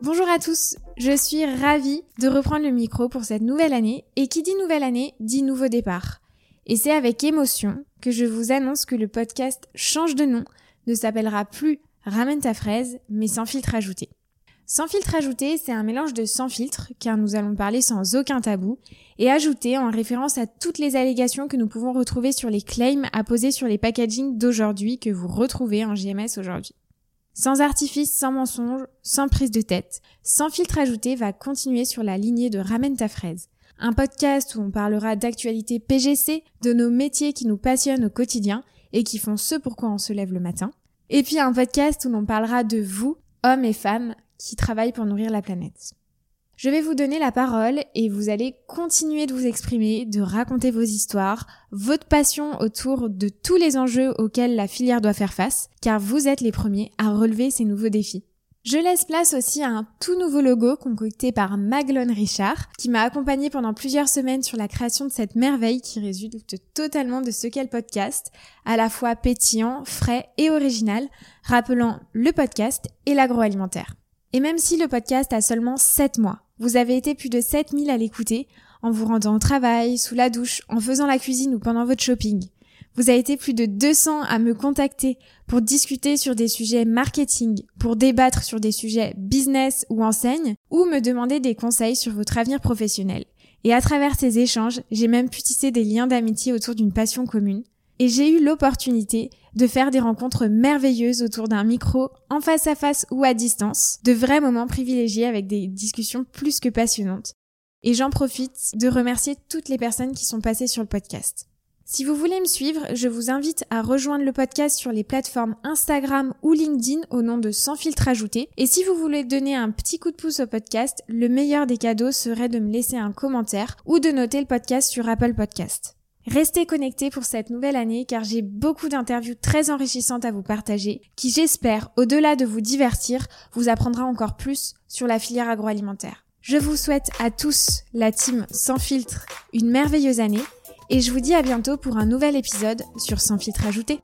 Bonjour à tous, je suis ravie de reprendre le micro pour cette nouvelle année et qui dit nouvelle année dit nouveau départ. Et c'est avec émotion que je vous annonce que le podcast change de nom, ne s'appellera plus Ramène ta fraise, mais sans filtre ajouté. Sans filtre ajouté, c'est un mélange de sans filtre, car nous allons parler sans aucun tabou, et ajouté en référence à toutes les allégations que nous pouvons retrouver sur les claims apposés sur les packagings d'aujourd'hui que vous retrouvez en GMS aujourd'hui. Sans artifice, sans mensonge, sans prise de tête, sans filtre ajouté va continuer sur la lignée de Ramène ta fraise. Un podcast où on parlera d'actualité PGC, de nos métiers qui nous passionnent au quotidien et qui font ce pourquoi on se lève le matin. Et puis un podcast où l'on parlera de vous, hommes et femmes, qui travaillent pour nourrir la planète. Je vais vous donner la parole et vous allez continuer de vous exprimer, de raconter vos histoires, votre passion autour de tous les enjeux auxquels la filière doit faire face, car vous êtes les premiers à relever ces nouveaux défis. Je laisse place aussi à un tout nouveau logo concocté par Maglone Richard, qui m'a accompagné pendant plusieurs semaines sur la création de cette merveille qui résulte totalement de ce qu'est le podcast, à la fois pétillant, frais et original, rappelant le podcast et l'agroalimentaire. Et même si le podcast a seulement 7 mois, vous avez été plus de 7000 à l'écouter, en vous rendant au travail, sous la douche, en faisant la cuisine ou pendant votre shopping. Vous avez été plus de 200 à me contacter pour discuter sur des sujets marketing, pour débattre sur des sujets business ou enseigne, ou me demander des conseils sur votre avenir professionnel. Et à travers ces échanges, j'ai même pu tisser des liens d'amitié autour d'une passion commune. Et j'ai eu l'opportunité de faire des rencontres merveilleuses autour d'un micro, en face à face ou à distance, de vrais moments privilégiés avec des discussions plus que passionnantes. Et j'en profite de remercier toutes les personnes qui sont passées sur le podcast. Si vous voulez me suivre, je vous invite à rejoindre le podcast sur les plateformes Instagram ou LinkedIn au nom de Sans filtre ajouté. Et si vous voulez donner un petit coup de pouce au podcast, le meilleur des cadeaux serait de me laisser un commentaire ou de noter le podcast sur Apple Podcast. Restez connectés pour cette nouvelle année car j'ai beaucoup d'interviews très enrichissantes à vous partager qui j'espère, au-delà de vous divertir, vous apprendra encore plus sur la filière agroalimentaire. Je vous souhaite à tous, la team Sans filtre, une merveilleuse année et je vous dis à bientôt pour un nouvel épisode sur Sans filtre ajouté.